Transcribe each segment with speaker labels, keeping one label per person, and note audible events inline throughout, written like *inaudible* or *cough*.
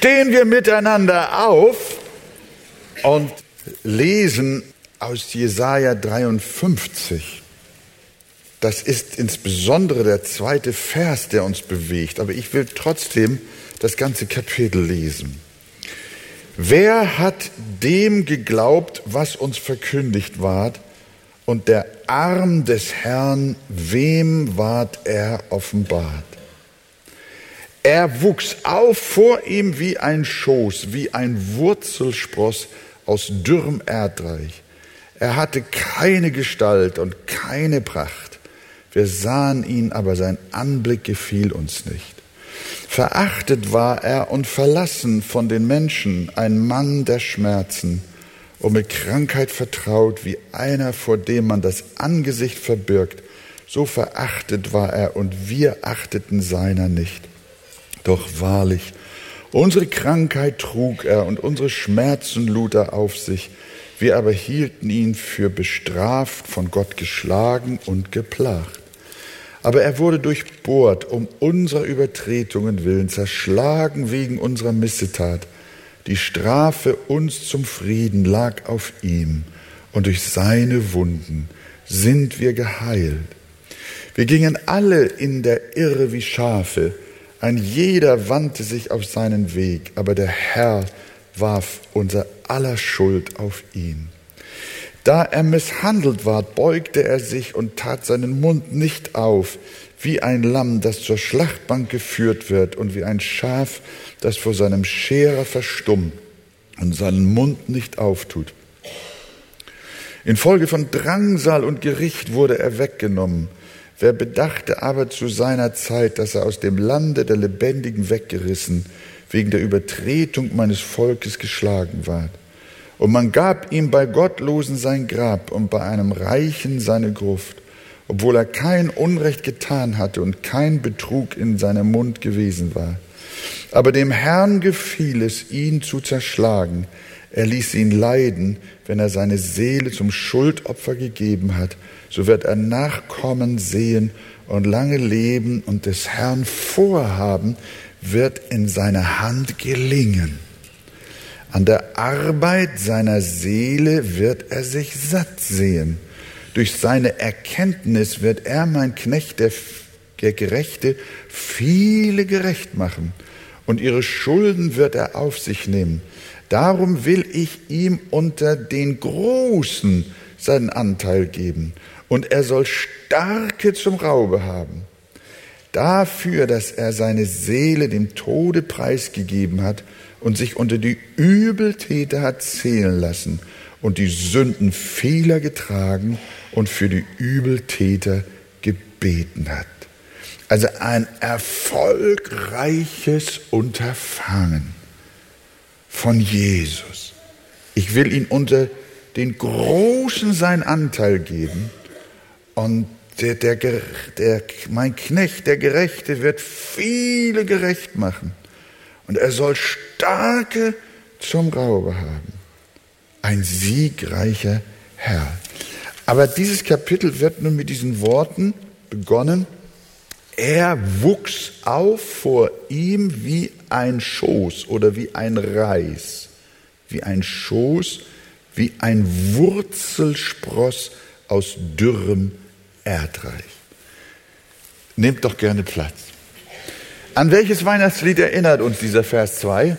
Speaker 1: stehen wir miteinander auf und lesen aus Jesaja 53. Das ist insbesondere der zweite Vers, der uns bewegt, aber ich will trotzdem das ganze Kapitel lesen. Wer hat dem geglaubt, was uns verkündigt ward, und der Arm des Herrn, wem ward er offenbart? Er wuchs auf vor ihm wie ein Schoß, wie ein Wurzelspross aus dürrem Erdreich. Er hatte keine Gestalt und keine Pracht. Wir sahen ihn, aber sein Anblick gefiel uns nicht. Verachtet war er und verlassen von den Menschen, ein Mann der Schmerzen und mit Krankheit vertraut, wie einer, vor dem man das Angesicht verbirgt. So verachtet war er und wir achteten seiner nicht. Doch wahrlich, unsere Krankheit trug er und unsere Schmerzen lud er auf sich. Wir aber hielten ihn für bestraft, von Gott geschlagen und geplagt. Aber er wurde durchbohrt um unserer Übertretungen willen, zerschlagen wegen unserer Missetat. Die Strafe uns zum Frieden lag auf ihm, und durch seine Wunden sind wir geheilt. Wir gingen alle in der Irre wie Schafe, ein jeder wandte sich auf seinen Weg, aber der Herr warf unser aller Schuld auf ihn. Da er misshandelt ward, beugte er sich und tat seinen Mund nicht auf, wie ein Lamm, das zur Schlachtbank geführt wird und wie ein Schaf, das vor seinem Scherer verstummt und seinen Mund nicht auftut. Infolge von Drangsal und Gericht wurde er weggenommen. Wer bedachte aber zu seiner Zeit, dass er aus dem Lande der Lebendigen weggerissen, wegen der Übertretung meines Volkes geschlagen ward. Und man gab ihm bei Gottlosen sein Grab und bei einem Reichen seine Gruft, obwohl er kein Unrecht getan hatte und kein Betrug in seinem Mund gewesen war. Aber dem Herrn gefiel es, ihn zu zerschlagen. Er ließ ihn leiden, wenn er seine Seele zum Schuldopfer gegeben hat so wird er Nachkommen sehen und lange leben und des Herrn Vorhaben wird in seiner Hand gelingen. An der Arbeit seiner Seele wird er sich satt sehen. Durch seine Erkenntnis wird er, mein Knecht, der, der Gerechte, viele gerecht machen. Und ihre Schulden wird er auf sich nehmen. Darum will ich ihm unter den Großen seinen Anteil geben und er soll Starke zum Raube haben. Dafür, dass er seine Seele dem Tode preisgegeben hat und sich unter die Übeltäter hat zählen lassen und die Sünden vieler getragen und für die Übeltäter gebeten hat. Also ein erfolgreiches Unterfangen von Jesus. Ich will ihn unter den Großen sein Anteil geben und der, der, der, mein Knecht, der Gerechte, wird viele gerecht machen. Und er soll starke zum Raube haben. Ein siegreicher Herr. Aber dieses Kapitel wird nun mit diesen Worten begonnen. Er wuchs auf vor ihm wie ein Schoß oder wie ein Reis, wie ein Schoß, wie ein Wurzelspross aus dürrem Erdreich. Nehmt doch gerne Platz. An welches Weihnachtslied erinnert uns dieser Vers 2?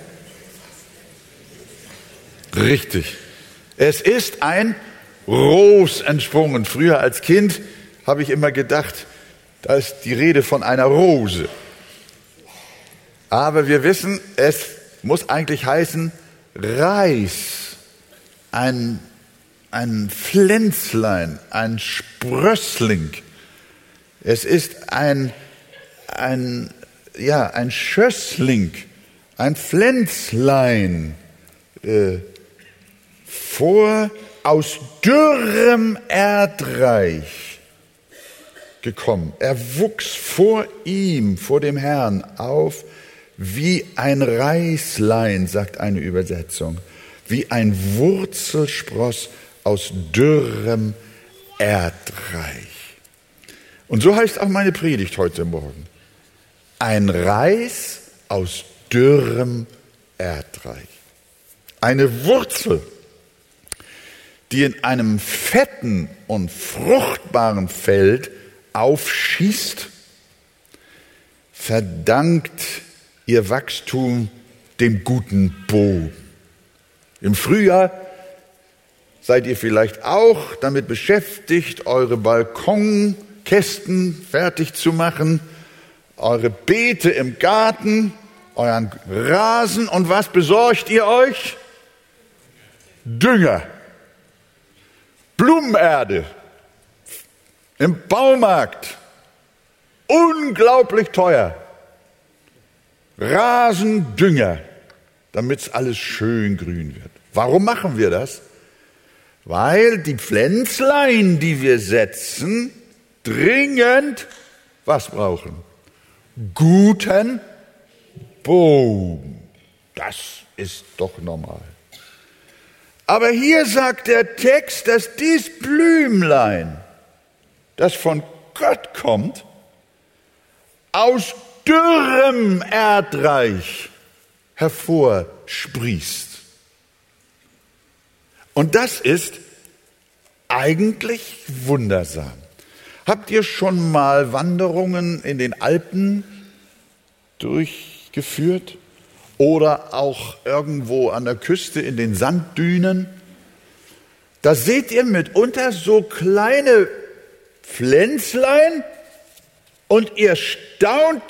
Speaker 1: Richtig. Es ist ein Ros entsprungen. Früher als Kind habe ich immer gedacht, da ist die Rede von einer Rose. Aber wir wissen, es muss eigentlich heißen Reis. Ein ein Pflänzlein, ein Sprössling. Es ist ein, ein, ja, ein Schössling, ein Pflänzlein äh, vor aus dürrem Erdreich gekommen. Er wuchs vor ihm, vor dem Herrn auf wie ein Reislein, sagt eine Übersetzung, wie ein Wurzelspross aus dürrem Erdreich. Und so heißt auch meine Predigt heute Morgen. Ein Reis aus dürrem Erdreich. Eine Wurzel, die in einem fetten und fruchtbaren Feld aufschießt, verdankt ihr Wachstum dem guten Boden. Im Frühjahr seid ihr vielleicht auch damit beschäftigt, eure Balkonkästen fertig zu machen, eure Beete im Garten, euren Rasen und was besorgt ihr euch? Dünger, Blumenerde im Baumarkt, unglaublich teuer. Rasendünger, damit es alles schön grün wird. Warum machen wir das? Weil die Pflänzlein, die wir setzen, dringend was brauchen? Guten Boden. Das ist doch normal. Aber hier sagt der Text, dass dies Blümlein, das von Gott kommt, aus dürrem Erdreich hervorsprießt. Und das ist eigentlich wundersam. Habt ihr schon mal Wanderungen in den Alpen durchgeführt? Oder auch irgendwo an der Küste in den Sanddünen? Da seht ihr mitunter so kleine Pflänzlein und ihr staunt,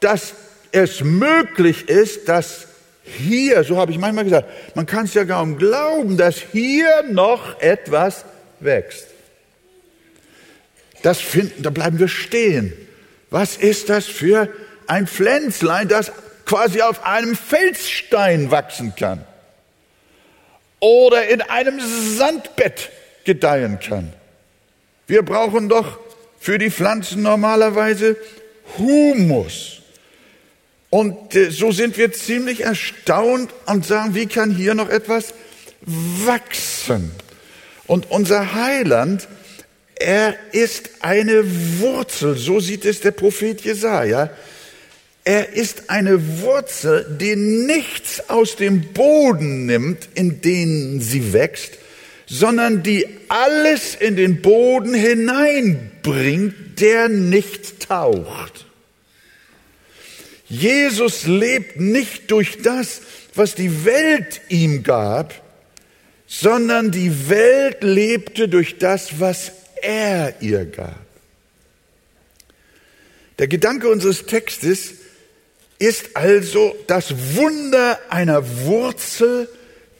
Speaker 1: dass es möglich ist, dass hier, so habe ich manchmal gesagt, man kann es ja kaum glauben, dass hier noch etwas wächst. Das finden, da bleiben wir stehen. Was ist das für ein Pflänzlein, das quasi auf einem Felsstein wachsen kann oder in einem Sandbett gedeihen kann? Wir brauchen doch für die Pflanzen normalerweise Humus. Und äh, so sind wir ziemlich erstaunt und sagen, wie kann hier noch etwas wachsen? Und unser Heiland, er ist eine Wurzel, so sieht es der Prophet Jesaja. Er ist eine Wurzel, die nichts aus dem Boden nimmt, in den sie wächst, sondern die alles in den Boden hineinbringt, der nicht taucht. Jesus lebt nicht durch das, was die Welt ihm gab, sondern die Welt lebte durch das, was er ihr gab. Der Gedanke unseres Textes ist also das Wunder einer Wurzel,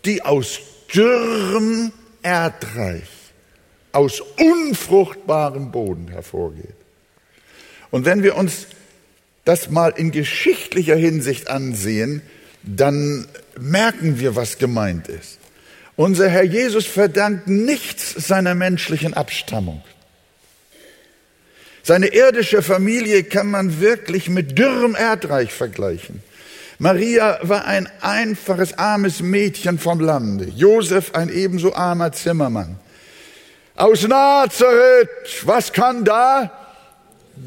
Speaker 1: die aus dürrem Erdreich, aus unfruchtbarem Boden hervorgeht. Und wenn wir uns das mal in geschichtlicher Hinsicht ansehen, dann merken wir, was gemeint ist. Unser Herr Jesus verdankt nichts seiner menschlichen Abstammung. Seine irdische Familie kann man wirklich mit dürrem Erdreich vergleichen. Maria war ein einfaches, armes Mädchen vom Lande. Josef ein ebenso armer Zimmermann. Aus Nazareth, was kann da?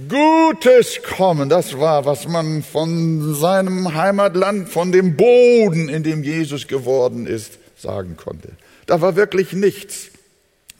Speaker 1: Gutes kommen. Das war, was man von seinem Heimatland, von dem Boden, in dem Jesus geworden ist, sagen konnte. Da war wirklich nichts,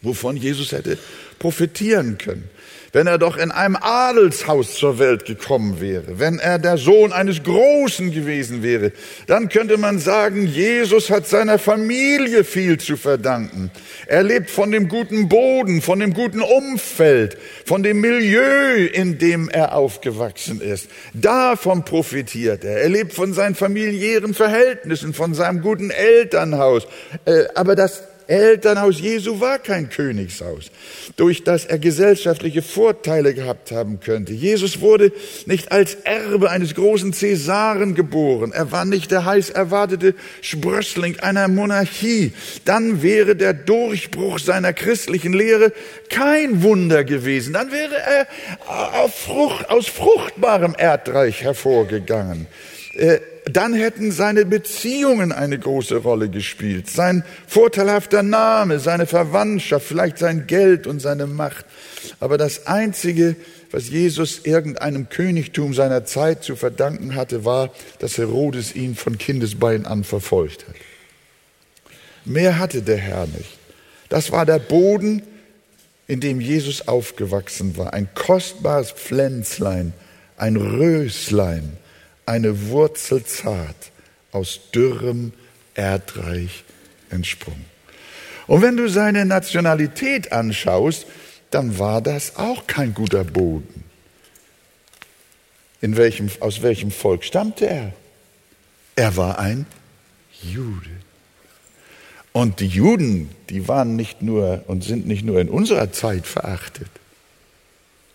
Speaker 1: wovon Jesus hätte profitieren können wenn er doch in einem Adelshaus zur Welt gekommen wäre, wenn er der Sohn eines Großen gewesen wäre, dann könnte man sagen, Jesus hat seiner Familie viel zu verdanken. Er lebt von dem guten Boden, von dem guten Umfeld, von dem Milieu, in dem er aufgewachsen ist. Davon profitiert er. Er lebt von seinen familiären Verhältnissen, von seinem guten Elternhaus. Äh, aber das Elternhaus Jesu war kein Königshaus, durch das er gesellschaftliche Vorteile gehabt haben könnte. Jesus wurde nicht als Erbe eines großen Cäsaren geboren. Er war nicht der heiß erwartete Sprössling einer Monarchie. Dann wäre der Durchbruch seiner christlichen Lehre kein Wunder gewesen. Dann wäre er Frucht, aus fruchtbarem Erdreich hervorgegangen. Äh, dann hätten seine Beziehungen eine große Rolle gespielt, sein vorteilhafter Name, seine Verwandtschaft, vielleicht sein Geld und seine Macht. Aber das Einzige, was Jesus irgendeinem Königtum seiner Zeit zu verdanken hatte, war, dass Herodes ihn von Kindesbein an verfolgt hat. Mehr hatte der Herr nicht. Das war der Boden, in dem Jesus aufgewachsen war. Ein kostbares Pflänzlein, ein Röslein, eine Wurzel zart, aus dürrem Erdreich entsprungen. Und wenn du seine Nationalität anschaust, dann war das auch kein guter Boden. In welchem, aus welchem Volk stammte er? Er war ein Jude. Und die Juden, die waren nicht nur und sind nicht nur in unserer Zeit verachtet,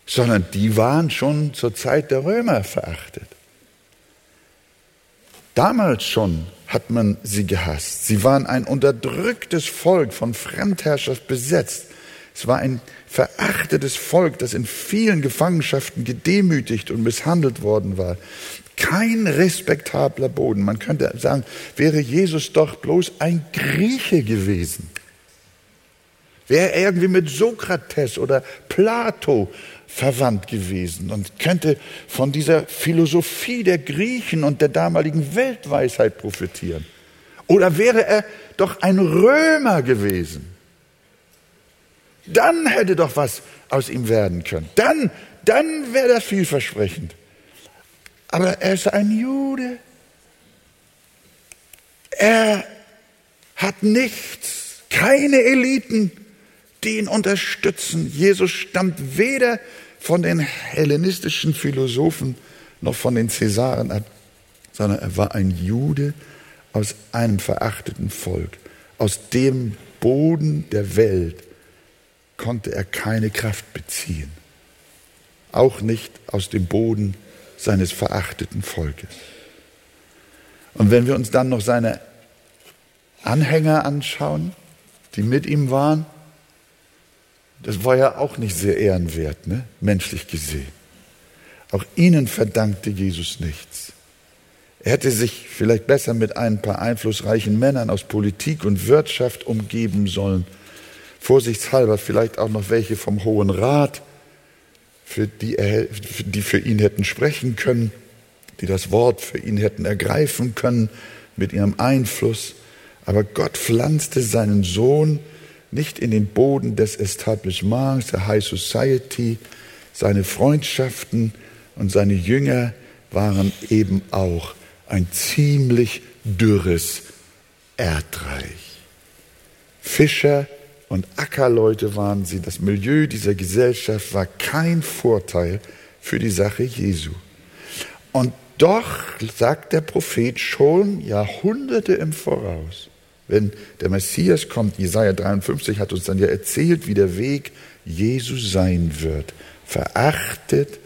Speaker 1: sondern die waren schon zur Zeit der Römer verachtet. Damals schon hat man sie gehasst. Sie waren ein unterdrücktes Volk, von Fremdherrschaft besetzt. Es war ein verachtetes Volk, das in vielen Gefangenschaften gedemütigt und misshandelt worden war. Kein respektabler Boden. Man könnte sagen, wäre Jesus doch bloß ein Grieche gewesen. Wäre er irgendwie mit Sokrates oder Plato verwandt gewesen und könnte von dieser Philosophie der Griechen und der damaligen Weltweisheit profitieren. Oder wäre er doch ein Römer gewesen? Dann hätte doch was aus ihm werden können. Dann, dann wäre das vielversprechend. Aber er ist ein Jude. Er hat nichts, keine Eliten, die ihn unterstützen. Jesus stammt weder von den hellenistischen Philosophen noch von den Cäsaren ab, sondern er war ein Jude aus einem verachteten Volk. Aus dem Boden der Welt konnte er keine Kraft beziehen. Auch nicht aus dem Boden seines verachteten Volkes. Und wenn wir uns dann noch seine Anhänger anschauen, die mit ihm waren, das war ja auch nicht sehr ehrenwert, ne? menschlich gesehen. Auch ihnen verdankte Jesus nichts. Er hätte sich vielleicht besser mit ein paar einflussreichen Männern aus Politik und Wirtschaft umgeben sollen. Vorsichtshalber vielleicht auch noch welche vom Hohen Rat, für die, er, die für ihn hätten sprechen können, die das Wort für ihn hätten ergreifen können mit ihrem Einfluss. Aber Gott pflanzte seinen Sohn nicht in den Boden des Establishments, der High Society. Seine Freundschaften und seine Jünger waren eben auch ein ziemlich dürres Erdreich. Fischer und Ackerleute waren sie. Das Milieu dieser Gesellschaft war kein Vorteil für die Sache Jesu. Und doch sagt der Prophet schon Jahrhunderte im Voraus, wenn der Messias kommt, Jesaja 53 hat uns dann ja erzählt, wie der Weg Jesu sein wird. Verachtet,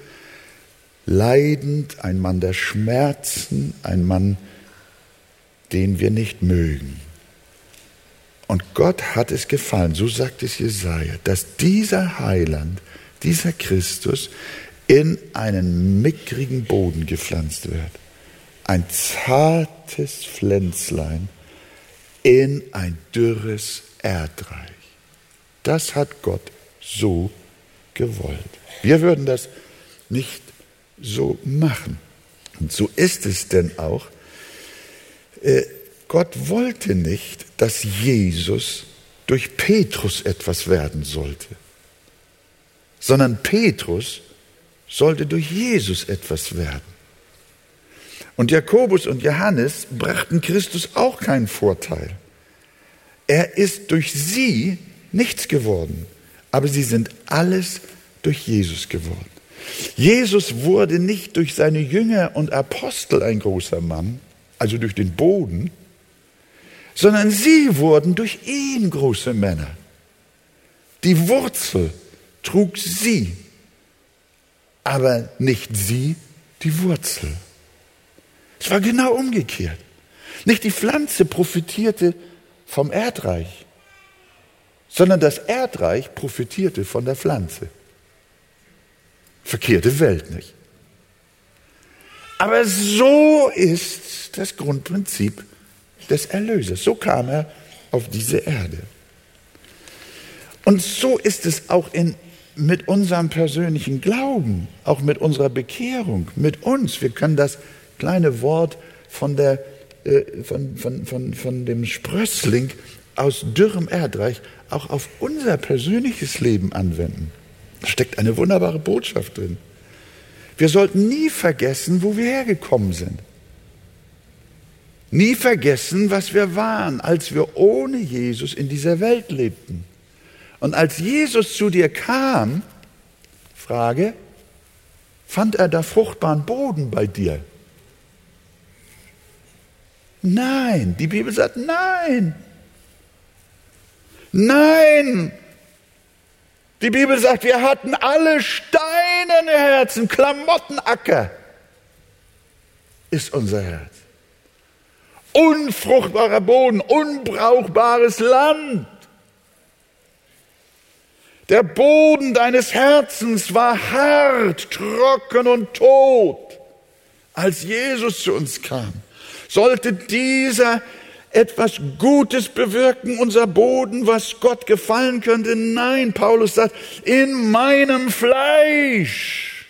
Speaker 1: leidend, ein Mann der Schmerzen, ein Mann, den wir nicht mögen. Und Gott hat es gefallen, so sagt es Jesaja, dass dieser Heiland, dieser Christus in einen mickrigen Boden gepflanzt wird. Ein zartes Pflänzlein, in ein dürres Erdreich. Das hat Gott so gewollt. Wir würden das nicht so machen. Und so ist es denn auch. Äh, Gott wollte nicht, dass Jesus durch Petrus etwas werden sollte, sondern Petrus sollte durch Jesus etwas werden. Und Jakobus und Johannes brachten Christus auch keinen Vorteil. Er ist durch sie nichts geworden, aber sie sind alles durch Jesus geworden. Jesus wurde nicht durch seine Jünger und Apostel ein großer Mann, also durch den Boden, sondern sie wurden durch ihn große Männer. Die Wurzel trug sie, aber nicht sie die Wurzel. Es war genau umgekehrt. Nicht die Pflanze profitierte vom Erdreich, sondern das Erdreich profitierte von der Pflanze. Verkehrte Welt nicht. Aber so ist das Grundprinzip des Erlösers. So kam er auf diese Erde. Und so ist es auch in mit unserem persönlichen Glauben, auch mit unserer Bekehrung, mit uns. Wir können das kleine Wort von, der, äh, von, von, von, von dem Sprössling aus dürrem Erdreich auch auf unser persönliches Leben anwenden. Da steckt eine wunderbare Botschaft drin. Wir sollten nie vergessen, wo wir hergekommen sind. Nie vergessen, was wir waren, als wir ohne Jesus in dieser Welt lebten. Und als Jesus zu dir kam, Frage, fand er da fruchtbaren Boden bei dir? Nein, die Bibel sagt nein. Nein. Die Bibel sagt, wir hatten alle steinerne Herzen, Klamottenacker ist unser Herz. Unfruchtbarer Boden, unbrauchbares Land. Der Boden deines Herzens war hart, trocken und tot, als Jesus zu uns kam. Sollte dieser etwas Gutes bewirken, unser Boden, was Gott gefallen könnte? Nein, Paulus sagt, in meinem Fleisch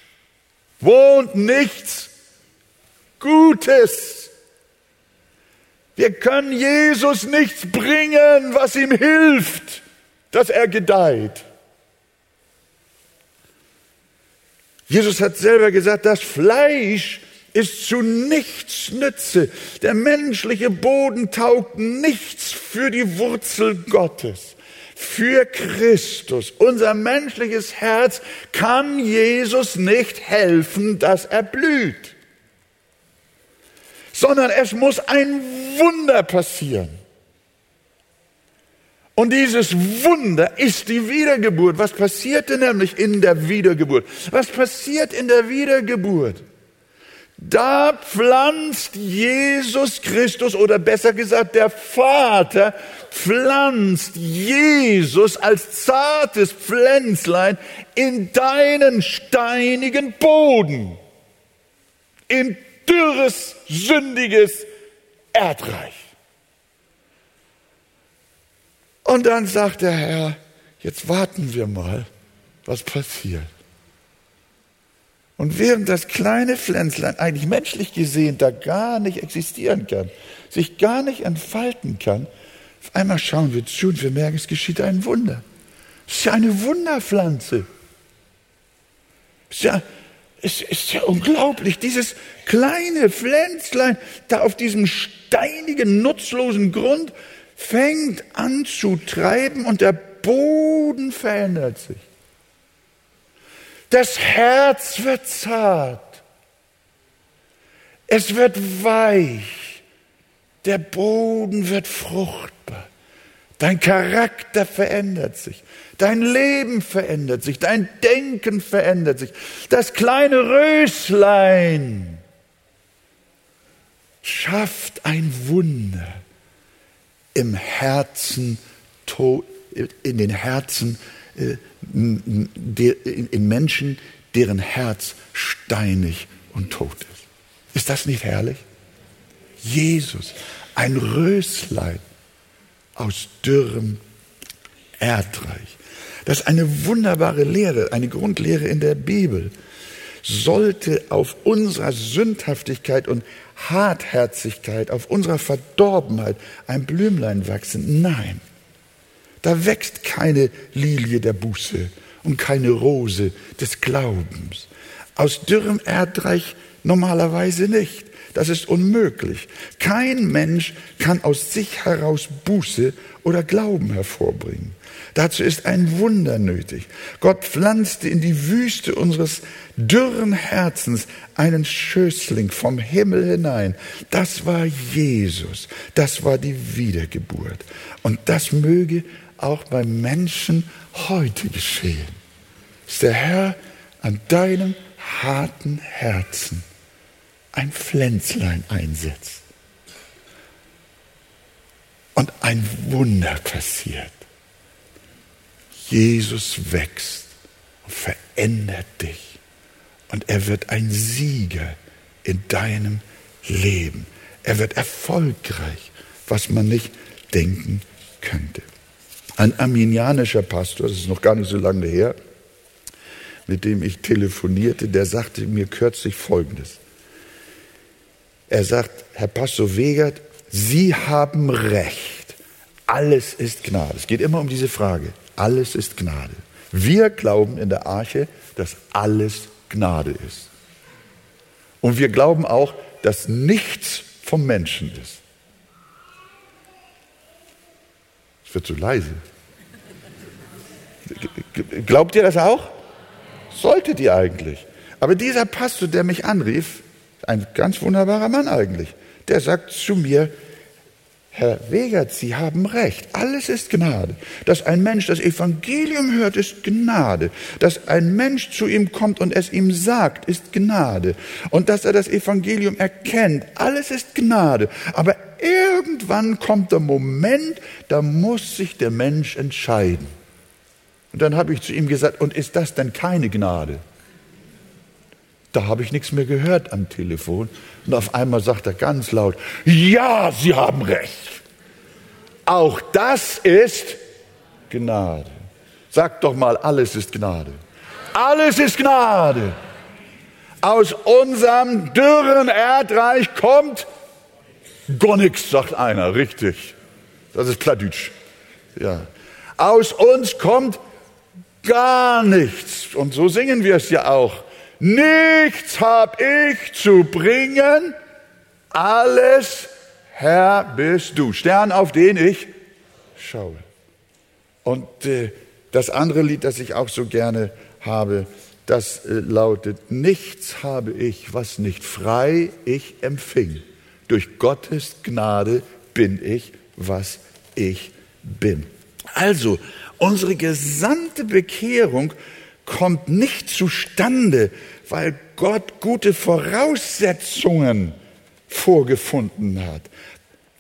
Speaker 1: wohnt nichts Gutes. Wir können Jesus nichts bringen, was ihm hilft, dass er gedeiht. Jesus hat selber gesagt, das Fleisch ist zu nichts Nütze. Der menschliche Boden taugt nichts für die Wurzel Gottes. Für Christus. Unser menschliches Herz kann Jesus nicht helfen, dass er blüht. Sondern es muss ein Wunder passieren. Und dieses Wunder ist die Wiedergeburt. Was passierte nämlich in der Wiedergeburt? Was passiert in der Wiedergeburt? Da pflanzt Jesus Christus oder besser gesagt der Vater pflanzt Jesus als zartes Pflänzlein in deinen steinigen Boden, in dürres, sündiges Erdreich. Und dann sagt der Herr, jetzt warten wir mal, was passiert. Und während das kleine Pflänzlein eigentlich menschlich gesehen da gar nicht existieren kann, sich gar nicht entfalten kann, auf einmal schauen wir zu und wir merken, es geschieht ein Wunder. Es ist ja eine Wunderpflanze. Es ist ja, es ist ja unglaublich, dieses kleine Pflänzlein da auf diesem steinigen, nutzlosen Grund fängt an zu treiben und der Boden verändert sich. Das Herz wird zart. Es wird weich. Der Boden wird fruchtbar. Dein Charakter verändert sich. Dein Leben verändert sich. Dein Denken verändert sich. Das kleine Röslein schafft ein Wunder im Herzen, in den Herzen äh, in Menschen, deren Herz steinig und tot ist. Ist das nicht herrlich? Jesus, ein Röslein aus dürrem Erdreich. Das ist eine wunderbare Lehre, eine Grundlehre in der Bibel. Sollte auf unserer Sündhaftigkeit und Hartherzigkeit, auf unserer Verdorbenheit ein Blümlein wachsen? Nein. Da wächst keine Lilie der Buße und keine Rose des Glaubens. Aus dürrem Erdreich normalerweise nicht. Das ist unmöglich. Kein Mensch kann aus sich heraus Buße oder Glauben hervorbringen. Dazu ist ein Wunder nötig. Gott pflanzte in die Wüste unseres dürren Herzens einen Schößling vom Himmel hinein. Das war Jesus. Das war die Wiedergeburt. Und das möge auch beim Menschen heute geschehen. Dass der Herr an deinem harten Herzen ein Pflänzlein einsetzt und ein Wunder passiert. Jesus wächst und verändert dich und er wird ein Sieger in deinem Leben. Er wird erfolgreich, was man nicht denken könnte. Ein arminianischer Pastor, das ist noch gar nicht so lange her, mit dem ich telefonierte, der sagte mir kürzlich Folgendes. Er sagt, Herr Pastor Wegert, Sie haben Recht. Alles ist Gnade. Es geht immer um diese Frage. Alles ist Gnade. Wir glauben in der Arche, dass alles Gnade ist. Und wir glauben auch, dass nichts vom Menschen ist. Es wird zu leise. Glaubt ihr das auch? Solltet ihr eigentlich. Aber dieser Pastor, der mich anrief, ein ganz wunderbarer Mann eigentlich, der sagt zu mir, Herr Wegert, Sie haben recht. Alles ist Gnade. Dass ein Mensch das Evangelium hört, ist Gnade. Dass ein Mensch zu ihm kommt und es ihm sagt, ist Gnade. Und dass er das Evangelium erkennt, alles ist Gnade. Aber irgendwann kommt der Moment, da muss sich der Mensch entscheiden. Und dann habe ich zu ihm gesagt, und ist das denn keine Gnade? Da habe ich nichts mehr gehört am Telefon. Und auf einmal sagt er ganz laut, ja, Sie haben recht. Auch das ist Gnade. Sag doch mal, alles ist Gnade. Alles ist Gnade. Aus unserem dürren Erdreich kommt gar nichts, sagt einer, richtig. Das ist Pladütsch. Ja. Aus uns kommt gar nichts. Und so singen wir es ja auch. Nichts hab ich zu bringen, alles, Herr, bist du. Stern, auf den ich schaue. Und äh, das andere Lied, das ich auch so gerne habe, das äh, lautet, nichts habe ich, was nicht frei ich empfing. Durch Gottes Gnade bin ich, was ich bin. Also, Unsere gesamte Bekehrung kommt nicht zustande, weil Gott gute Voraussetzungen vorgefunden hat,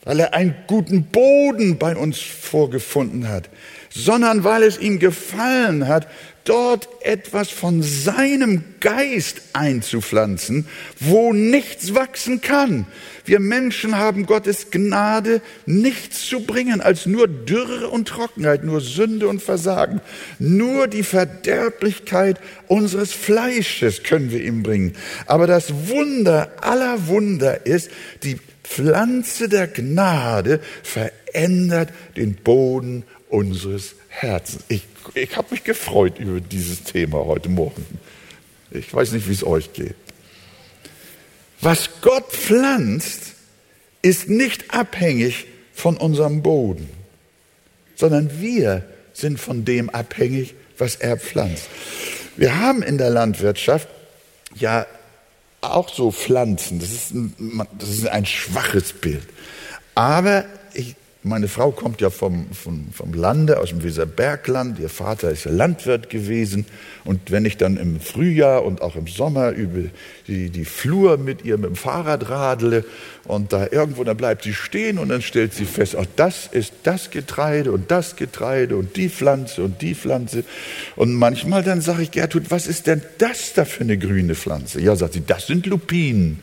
Speaker 1: weil er einen guten Boden bei uns vorgefunden hat, sondern weil es ihm gefallen hat, dort etwas von seinem Geist einzupflanzen, wo nichts wachsen kann. Wir Menschen haben Gottes Gnade nichts zu bringen als nur Dürre und Trockenheit, nur Sünde und Versagen. Nur die Verderblichkeit unseres Fleisches können wir ihm bringen. Aber das Wunder aller Wunder ist, die Pflanze der Gnade verändert den Boden unseres Herzens. Ich, ich habe mich gefreut über dieses Thema heute Morgen. Ich weiß nicht, wie es euch geht. Was Gott pflanzt, ist nicht abhängig von unserem Boden, sondern wir sind von dem abhängig, was er pflanzt. Wir haben in der Landwirtschaft ja auch so Pflanzen. Das ist ein, das ist ein schwaches Bild. Aber meine Frau kommt ja vom, vom, vom Lande, aus dem Weserbergland. Ihr Vater ist Landwirt gewesen. Und wenn ich dann im Frühjahr und auch im Sommer über die, die Flur mit ihr mit dem Fahrrad radle und da irgendwo, dann bleibt sie stehen und dann stellt sie fest, ach, das ist das Getreide und das Getreide und die Pflanze und die Pflanze. Und manchmal dann sage ich, Gertrud, was ist denn das da für eine grüne Pflanze? Ja, sagt sie, das sind Lupinen.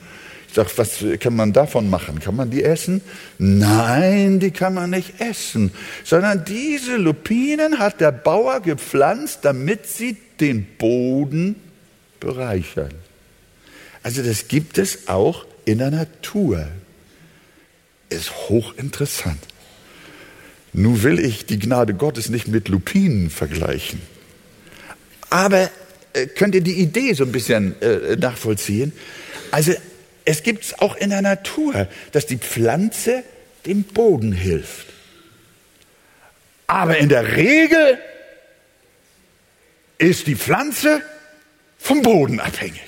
Speaker 1: Sage, was kann man davon machen? Kann man die essen? Nein, die kann man nicht essen, sondern diese Lupinen hat der Bauer gepflanzt, damit sie den Boden bereichern. Also das gibt es auch in der Natur. Ist hochinteressant. Nun will ich die Gnade Gottes nicht mit Lupinen vergleichen. Aber äh, könnt ihr die Idee so ein bisschen äh, nachvollziehen? Also es gibt es auch in der Natur, dass die Pflanze dem Boden hilft. Aber in der Regel ist die Pflanze vom Boden abhängig.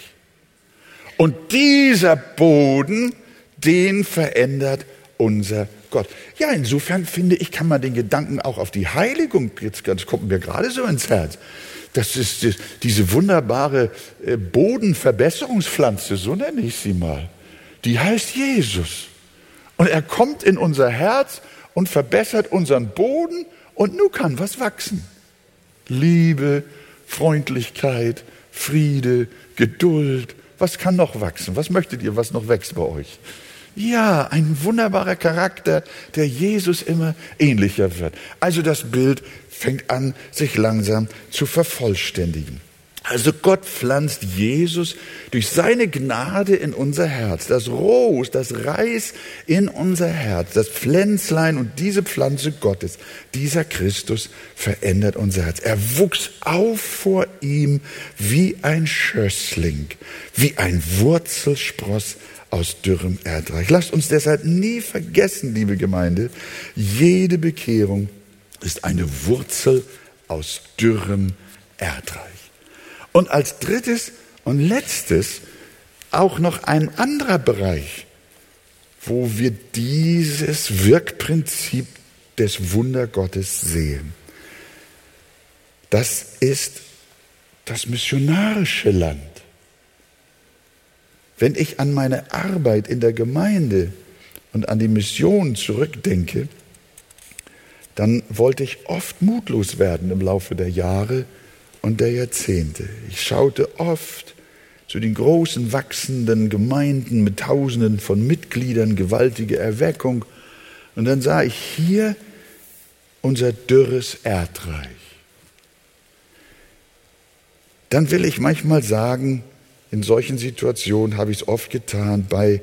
Speaker 1: Und dieser Boden, den verändert unser Gott. Ja, insofern finde ich, kann man den Gedanken auch auf die Heiligung, jetzt das kommt mir gerade so ins Herz, das ist diese wunderbare äh, Bodenverbesserungspflanze, so nenne ich sie mal. Die heißt Jesus. Und er kommt in unser Herz und verbessert unseren Boden und nun kann was wachsen. Liebe, Freundlichkeit, Friede, Geduld. Was kann noch wachsen? Was möchtet ihr, was noch wächst bei euch? Ja, ein wunderbarer Charakter, der Jesus immer ähnlicher wird. Also das Bild fängt an, sich langsam zu vervollständigen. Also Gott pflanzt Jesus durch seine Gnade in unser Herz. Das Ros, das Reis in unser Herz, das Pflänzlein und diese Pflanze Gottes, dieser Christus verändert unser Herz. Er wuchs auf vor ihm wie ein Schössling, wie ein Wurzelspross aus dürrem Erdreich. Lasst uns deshalb nie vergessen, liebe Gemeinde, jede Bekehrung ist eine Wurzel aus dürrem Erdreich. Und als drittes und letztes auch noch ein anderer Bereich, wo wir dieses Wirkprinzip des Wundergottes sehen. Das ist das missionarische Land. Wenn ich an meine Arbeit in der Gemeinde und an die Mission zurückdenke, dann wollte ich oft mutlos werden im Laufe der Jahre, und der Jahrzehnte. Ich schaute oft zu den großen wachsenden Gemeinden mit Tausenden von Mitgliedern, gewaltige Erweckung. Und dann sah ich hier unser dürres Erdreich. Dann will ich manchmal sagen, in solchen Situationen habe ich es oft getan, bei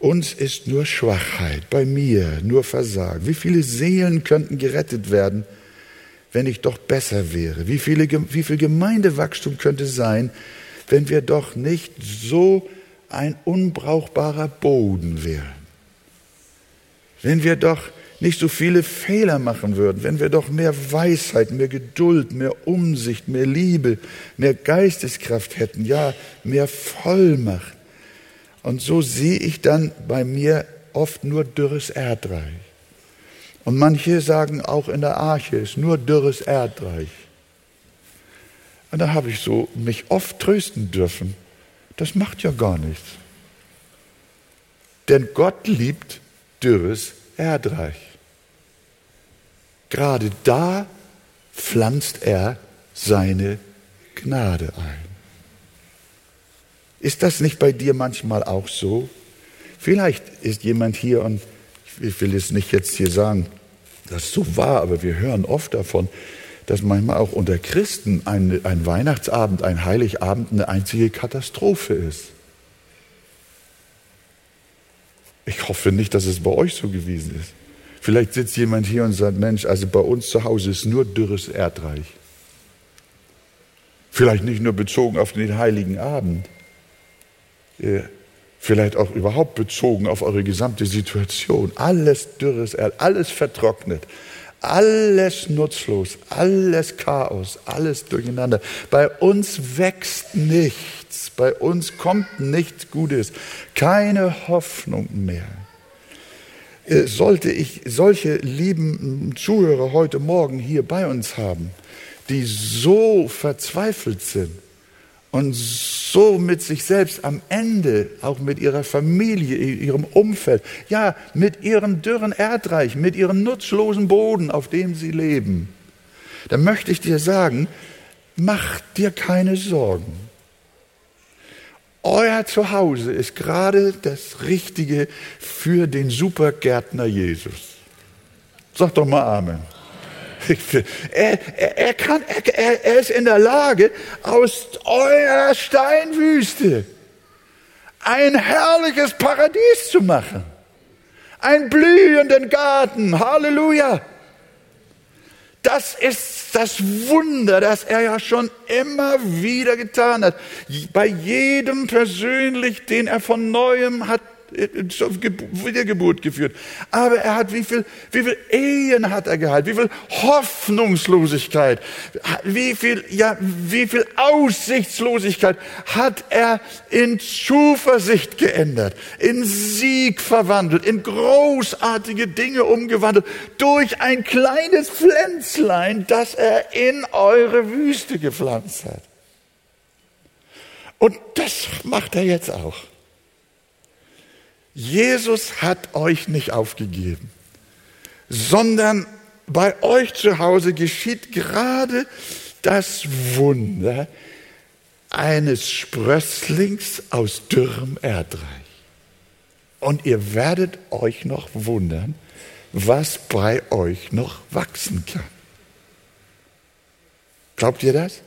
Speaker 1: uns ist nur Schwachheit, bei mir nur Versagen. Wie viele Seelen könnten gerettet werden, wenn ich doch besser wäre? Wie, viele, wie viel Gemeindewachstum könnte sein, wenn wir doch nicht so ein unbrauchbarer Boden wären? Wenn wir doch nicht so viele Fehler machen würden, wenn wir doch mehr Weisheit, mehr Geduld, mehr Umsicht, mehr Liebe, mehr Geisteskraft hätten, ja, mehr Vollmacht. Und so sehe ich dann bei mir oft nur dürres Erdreich. Und manche sagen auch in der Arche ist nur dürres Erdreich. Und da habe ich so mich oft trösten dürfen. Das macht ja gar nichts. Denn Gott liebt dürres Erdreich. Gerade da pflanzt er seine Gnade ein. Ist das nicht bei dir manchmal auch so? Vielleicht ist jemand hier und ich will es nicht jetzt hier sagen, dass es so war, aber wir hören oft davon, dass manchmal auch unter Christen ein, ein Weihnachtsabend, ein Heiligabend eine einzige Katastrophe ist. Ich hoffe nicht, dass es bei euch so gewesen ist. Vielleicht sitzt jemand hier und sagt, Mensch, also bei uns zu Hause ist nur dürres Erdreich. Vielleicht nicht nur bezogen auf den heiligen Abend. Vielleicht auch überhaupt bezogen auf eure gesamte Situation. Alles dürres Erd, alles vertrocknet, alles nutzlos, alles Chaos, alles durcheinander. Bei uns wächst nichts, bei uns kommt nichts Gutes, keine Hoffnung mehr. Äh, sollte ich solche lieben Zuhörer heute Morgen hier bei uns haben, die so verzweifelt sind, und so mit sich selbst am Ende, auch mit ihrer Familie, ihrem Umfeld, ja, mit ihrem dürren Erdreich, mit ihrem nutzlosen Boden, auf dem sie leben, dann möchte ich dir sagen, mach dir keine Sorgen. Euer Zuhause ist gerade das Richtige für den Supergärtner Jesus. Sag doch mal Amen. *laughs* Er, er, er, kann, er, er ist in der Lage, aus eurer Steinwüste ein herrliches Paradies zu machen. Einen blühenden Garten. Halleluja. Das ist das Wunder, das er ja schon immer wieder getan hat. Bei jedem persönlich, den er von neuem hat zur Wiedergeburt geführt. Aber er hat, wie viel, wie viel Ehen hat er geheilt? Wie viel Hoffnungslosigkeit? Wie viel, ja, wie viel Aussichtslosigkeit hat er in Zuversicht geändert, in Sieg verwandelt, in großartige Dinge umgewandelt, durch ein kleines Pflänzlein, das er in eure Wüste gepflanzt hat. Und das macht er jetzt auch. Jesus hat euch nicht aufgegeben, sondern bei euch zu Hause geschieht gerade das Wunder eines Sprösslings aus dürrem Erdreich. Und ihr werdet euch noch wundern, was bei euch noch wachsen kann. Glaubt ihr das?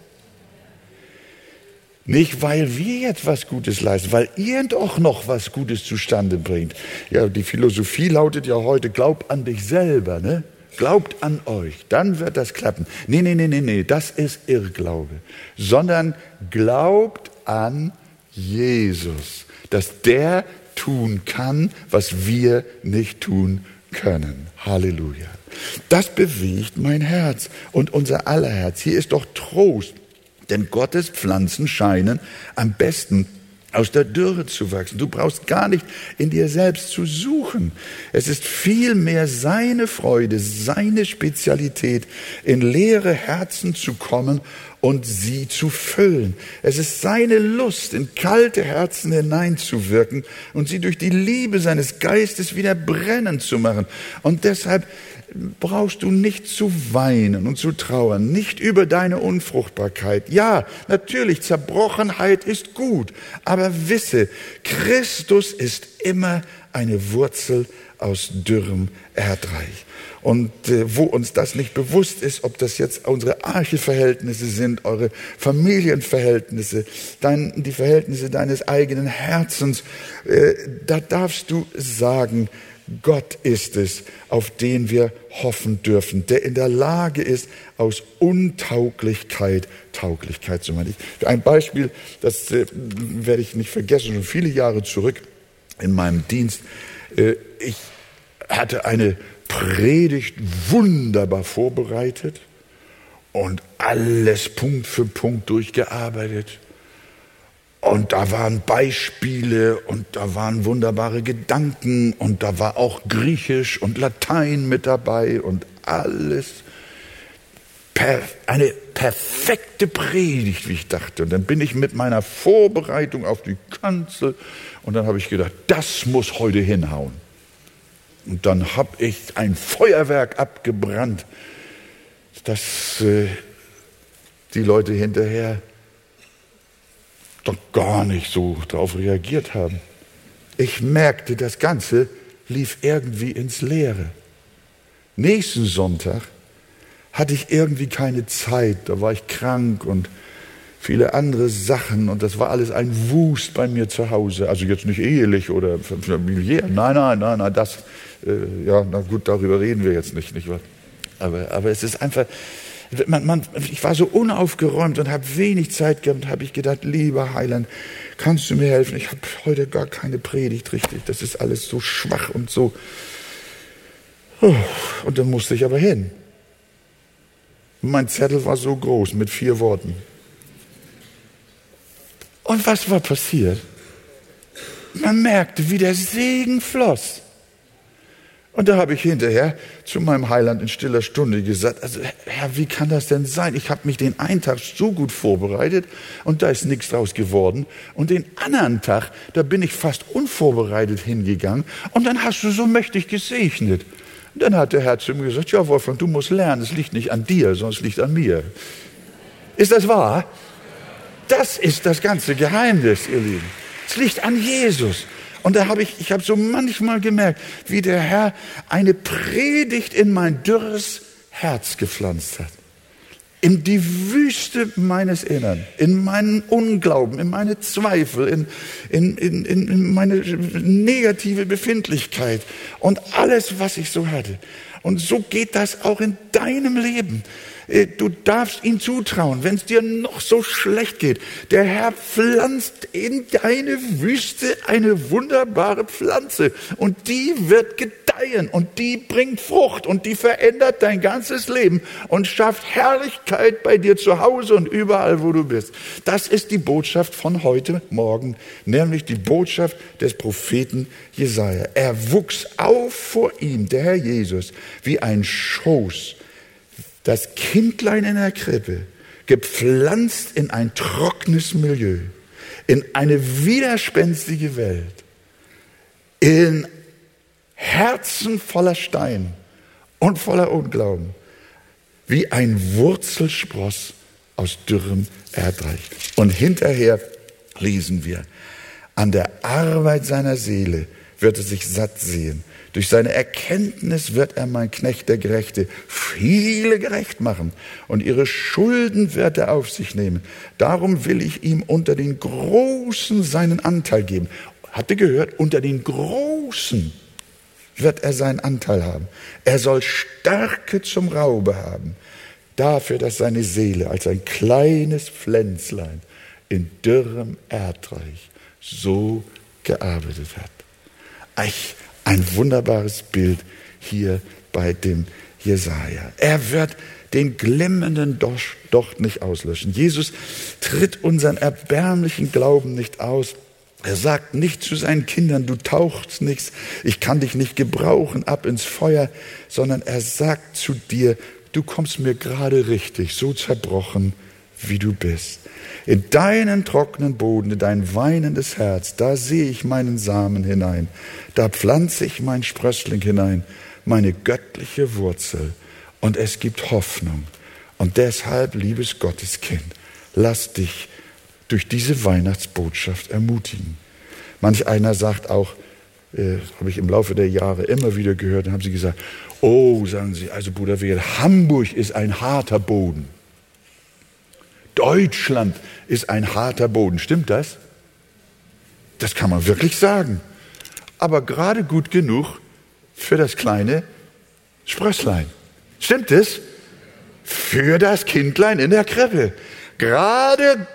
Speaker 1: Nicht, weil wir jetzt was Gutes leisten, weil ihr doch noch was Gutes zustande bringt. Ja, die Philosophie lautet ja heute, glaub an dich selber, ne? Glaubt an euch, dann wird das klappen. Nee, nee, nee, nee, nee, das ist Irrglaube. Sondern glaubt an Jesus, dass der tun kann, was wir nicht tun können. Halleluja. Das bewegt mein Herz und unser aller Herz. Hier ist doch Trost, denn Gottes Pflanzen scheinen am besten aus der Dürre zu wachsen. Du brauchst gar nicht in dir selbst zu suchen. Es ist vielmehr seine Freude, seine Spezialität, in leere Herzen zu kommen und sie zu füllen. Es ist seine Lust, in kalte Herzen hineinzuwirken und sie durch die Liebe seines Geistes wieder brennen zu machen. Und deshalb brauchst du nicht zu weinen und zu trauern, nicht über deine Unfruchtbarkeit. Ja, natürlich, Zerbrochenheit ist gut, aber wisse, Christus ist immer eine Wurzel aus dürrem Erdreich. Und äh, wo uns das nicht bewusst ist, ob das jetzt unsere Archeverhältnisse sind, eure Familienverhältnisse, dein, die Verhältnisse deines eigenen Herzens, äh, da darfst du sagen, Gott ist es, auf den wir hoffen dürfen, der in der Lage ist, aus Untauglichkeit Tauglichkeit zu machen. Ein Beispiel, das äh, werde ich nicht vergessen, schon viele Jahre zurück in meinem Dienst. Äh, ich hatte eine Predigt wunderbar vorbereitet und alles Punkt für Punkt durchgearbeitet. Und da waren Beispiele und da waren wunderbare Gedanken und da war auch Griechisch und Latein mit dabei und alles. Per, eine perfekte Predigt, wie ich dachte. Und dann bin ich mit meiner Vorbereitung auf die Kanzel und dann habe ich gedacht, das muss heute hinhauen. Und dann habe ich ein Feuerwerk abgebrannt, dass äh, die Leute hinterher doch gar nicht so darauf reagiert haben. Ich merkte, das Ganze lief irgendwie ins Leere. Nächsten Sonntag hatte ich irgendwie keine Zeit, da war ich krank und viele andere Sachen und das war alles ein Wust bei mir zu Hause. Also jetzt nicht ehelich oder familiär, nein, nein, nein, nein, das, äh, ja, na gut, darüber reden wir jetzt nicht, nicht wahr? Aber, aber es ist einfach, man, man, ich war so unaufgeräumt und habe wenig Zeit gehabt habe ich gedacht, lieber Heiland, kannst du mir helfen? Ich habe heute gar keine Predigt richtig. Das ist alles so schwach und so. Und dann musste ich aber hin. Mein Zettel war so groß mit vier Worten. Und was war passiert? Man merkte, wie der Segen floss. Und da habe ich hinterher zu meinem Heiland in stiller Stunde gesagt, also Herr, wie kann das denn sein? Ich habe mich den einen Tag so gut vorbereitet und da ist nichts draus geworden. Und den anderen Tag, da bin ich fast unvorbereitet hingegangen und dann hast du so mächtig gesegnet. Und dann hat der Herr zu mir gesagt, ja Wolfgang, du musst lernen, es liegt nicht an dir, sondern es liegt an mir. Ist das wahr? Das ist das ganze Geheimnis, ihr Lieben. Es liegt an Jesus. Und da habe ich, ich habe so manchmal gemerkt, wie der Herr eine Predigt in mein dürres Herz gepflanzt hat. In die Wüste meines Innern, in meinen Unglauben, in meine Zweifel, in, in, in, in meine negative Befindlichkeit und alles, was ich so hatte. Und so geht das auch in deinem Leben. Äh, du darfst ihn zutrauen, wenn es dir noch so schlecht geht. Der Herr pflanzt in deine Wüste eine wunderbare Pflanze und die wird gedeihen und die bringt Frucht und die verändert dein ganzes Leben und schafft Herrlichkeit bei dir zu Hause und überall, wo du bist. Das ist die Botschaft von heute Morgen, nämlich die Botschaft des Propheten Jesaja. Er wuchs auf vor ihm, der Herr Jesus, wie ein Schoß das Kindlein in der Krippe, gepflanzt in ein trockenes Milieu, in eine widerspenstige Welt, in Herzen voller Stein und voller Unglauben, wie ein Wurzelspross aus dürrem Erdreich. Und hinterher lesen wir, an der Arbeit seiner Seele wird er sich satt sehen Durch seine Erkenntnis wird er, mein Knecht der Gerechte, viele gerecht machen und ihre Schulden wird er auf sich nehmen. Darum will ich ihm unter den Großen seinen Anteil geben. Habt ihr gehört? Unter den Großen wird er seinen Anteil haben. Er soll Stärke zum Raube haben, dafür, dass seine Seele als ein kleines Pflänzlein in dürrem Erdreich so gearbeitet hat. Ach, ein wunderbares Bild hier bei dem Jesaja. Er wird den glimmenden Docht nicht auslöschen. Jesus tritt unseren erbärmlichen Glauben nicht aus. Er sagt nicht zu seinen Kindern, du tauchst nichts, ich kann dich nicht gebrauchen, ab ins Feuer, sondern er sagt zu dir, du kommst mir gerade richtig, so zerbrochen, wie du bist. In deinen trockenen Boden, in dein weinendes Herz, da sehe ich meinen Samen hinein, da pflanze ich mein Sprössling hinein, meine göttliche Wurzel, und es gibt Hoffnung. Und deshalb, liebes Gotteskind, lass dich durch diese Weihnachtsbotschaft ermutigen. Manch einer sagt auch, äh, habe ich im Laufe der Jahre immer wieder gehört, dann haben sie gesagt, oh, sagen sie, also Bruder Wehl, Hamburg ist ein harter Boden. Deutschland ist ein harter Boden. Stimmt das? Das kann man wirklich sagen. Aber gerade gut genug für das kleine Sprösslein. Stimmt es? Für das Kindlein in der Krippe. Gerade,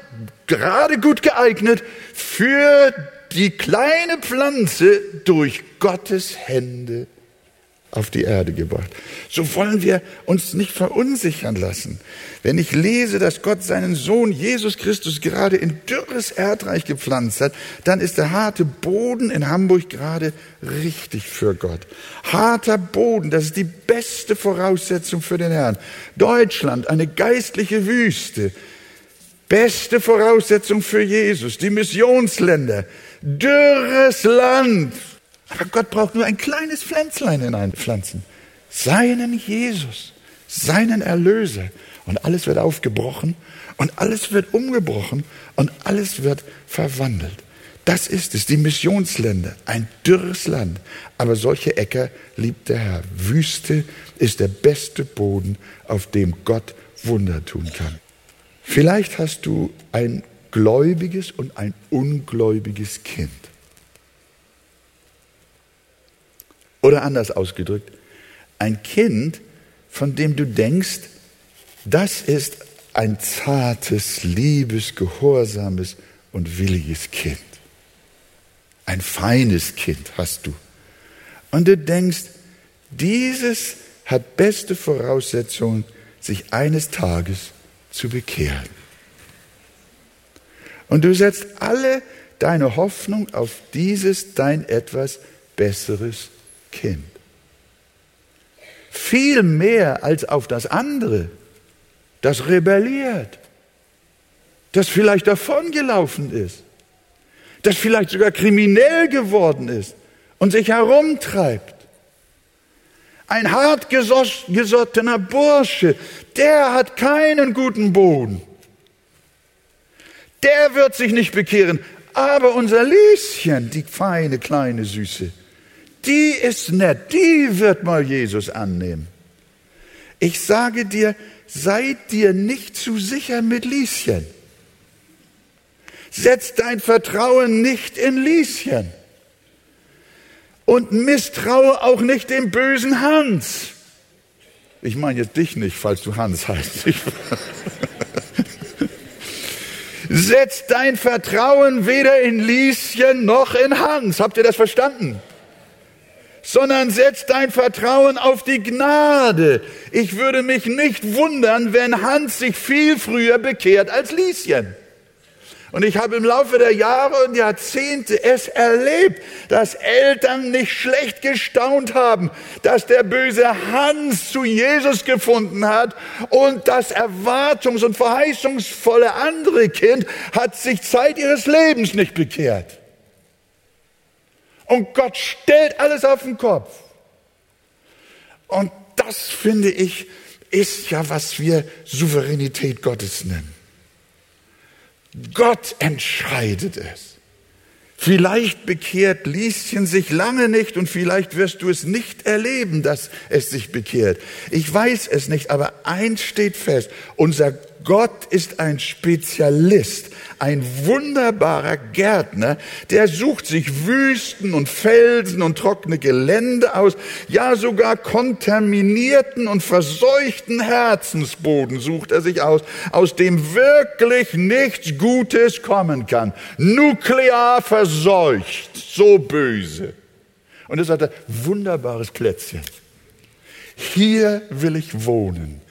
Speaker 1: gerade gut geeignet für die kleine Pflanze durch Gottes Hände auf die Erde gebracht. So wollen wir uns nicht verunsichern lassen. Wenn ich lese, dass Gott seinen Sohn Jesus Christus gerade in dürres Erdreich gepflanzt hat, dann ist der harte Boden in Hamburg gerade richtig für Gott. Harter Boden, das ist die beste Voraussetzung für den Herrn. Deutschland, eine geistliche Wüste. Beste Voraussetzung für Jesus, die Missionsländer. Dürres Land, aber Gott braucht nur ein kleines Pflänzlein hineinpflanzen. Seinen Jesus, seinen Erlöser. Und alles wird aufgebrochen und alles wird umgebrochen und alles wird verwandelt. Das ist es, die Missionsländer, ein dürres Land. Aber solche Äcker liebt der Herr. Wüste ist der beste Boden, auf dem Gott Wunder tun kann. Vielleicht hast du ein gläubiges und ein ungläubiges Kind. Oder anders ausgedrückt, ein Kind, von dem du denkst, das ist ein zartes, liebes, gehorsames und williges Kind. Ein feines Kind hast du. Und du denkst, dieses hat beste Voraussetzungen, sich eines Tages zu bekehren. Und du setzt alle deine Hoffnung auf dieses dein etwas Besseres Kind. Viel mehr als auf das andere, das rebelliert, das vielleicht davongelaufen ist, das vielleicht sogar kriminell geworden ist und sich herumtreibt. Ein hartgesottener Bursche, der hat keinen guten Boden. Der wird sich nicht bekehren. Aber unser Lieschen, die feine kleine Süße, die ist nett, die wird mal Jesus annehmen. Ich sage dir, seid dir nicht zu sicher mit Lieschen. Setz dein Vertrauen nicht in Lieschen. Und misstraue auch nicht dem bösen Hans. Ich meine jetzt dich nicht, falls du Hans heißt. *laughs* Setz dein Vertrauen weder in Lieschen noch in Hans. Habt ihr das verstanden? Sondern setz dein Vertrauen auf die Gnade. Ich würde mich nicht wundern, wenn Hans sich viel früher bekehrt als Lieschen. Und ich habe im Laufe der Jahre und Jahrzehnte es erlebt, dass Eltern nicht schlecht gestaunt haben, dass der böse Hans zu Jesus gefunden hat und das erwartungs- und verheißungsvolle andere Kind hat sich Zeit ihres Lebens nicht bekehrt. Und Gott stellt alles auf den Kopf. Und das, finde ich, ist ja, was wir Souveränität Gottes nennen. Gott entscheidet es. Vielleicht bekehrt Lieschen sich lange nicht und vielleicht wirst du es nicht erleben, dass es sich bekehrt. Ich weiß es nicht, aber eins steht fest. Unser Gott ist ein Spezialist, ein wunderbarer Gärtner, der sucht sich Wüsten und Felsen und trockene Gelände aus, ja sogar kontaminierten und verseuchten Herzensboden sucht er sich aus, aus dem wirklich nichts Gutes kommen kann. Nuklear verseucht, so böse. Und er sagte, wunderbares Plätzchen. Hier will ich wohnen.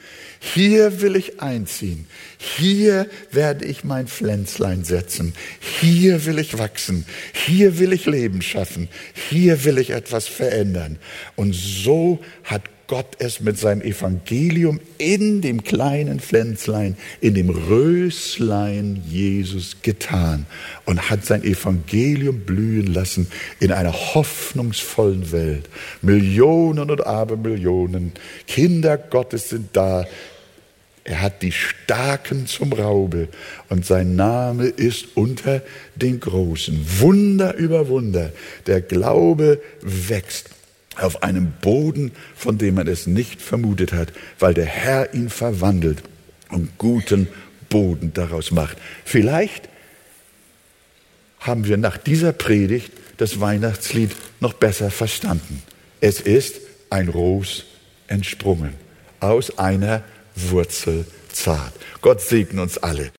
Speaker 1: Hier will ich einziehen. Hier werde ich mein Pflänzlein setzen. Hier will ich wachsen. Hier will ich Leben schaffen. Hier will ich etwas verändern. Und so hat Gott es mit seinem Evangelium in dem kleinen Pflänzlein, in dem Röslein Jesus getan und hat sein Evangelium blühen lassen in einer hoffnungsvollen Welt. Millionen und Abermillionen Kinder Gottes sind da, er hat die Starken zum Raube und sein Name ist unter den Großen. Wunder über Wunder. Der Glaube wächst auf einem Boden, von dem man es nicht vermutet hat, weil der Herr ihn verwandelt und guten Boden daraus macht. Vielleicht haben wir nach dieser Predigt das Weihnachtslied noch besser verstanden. Es ist ein Ros entsprungen aus einer Wurzel zart. Gott segne uns alle.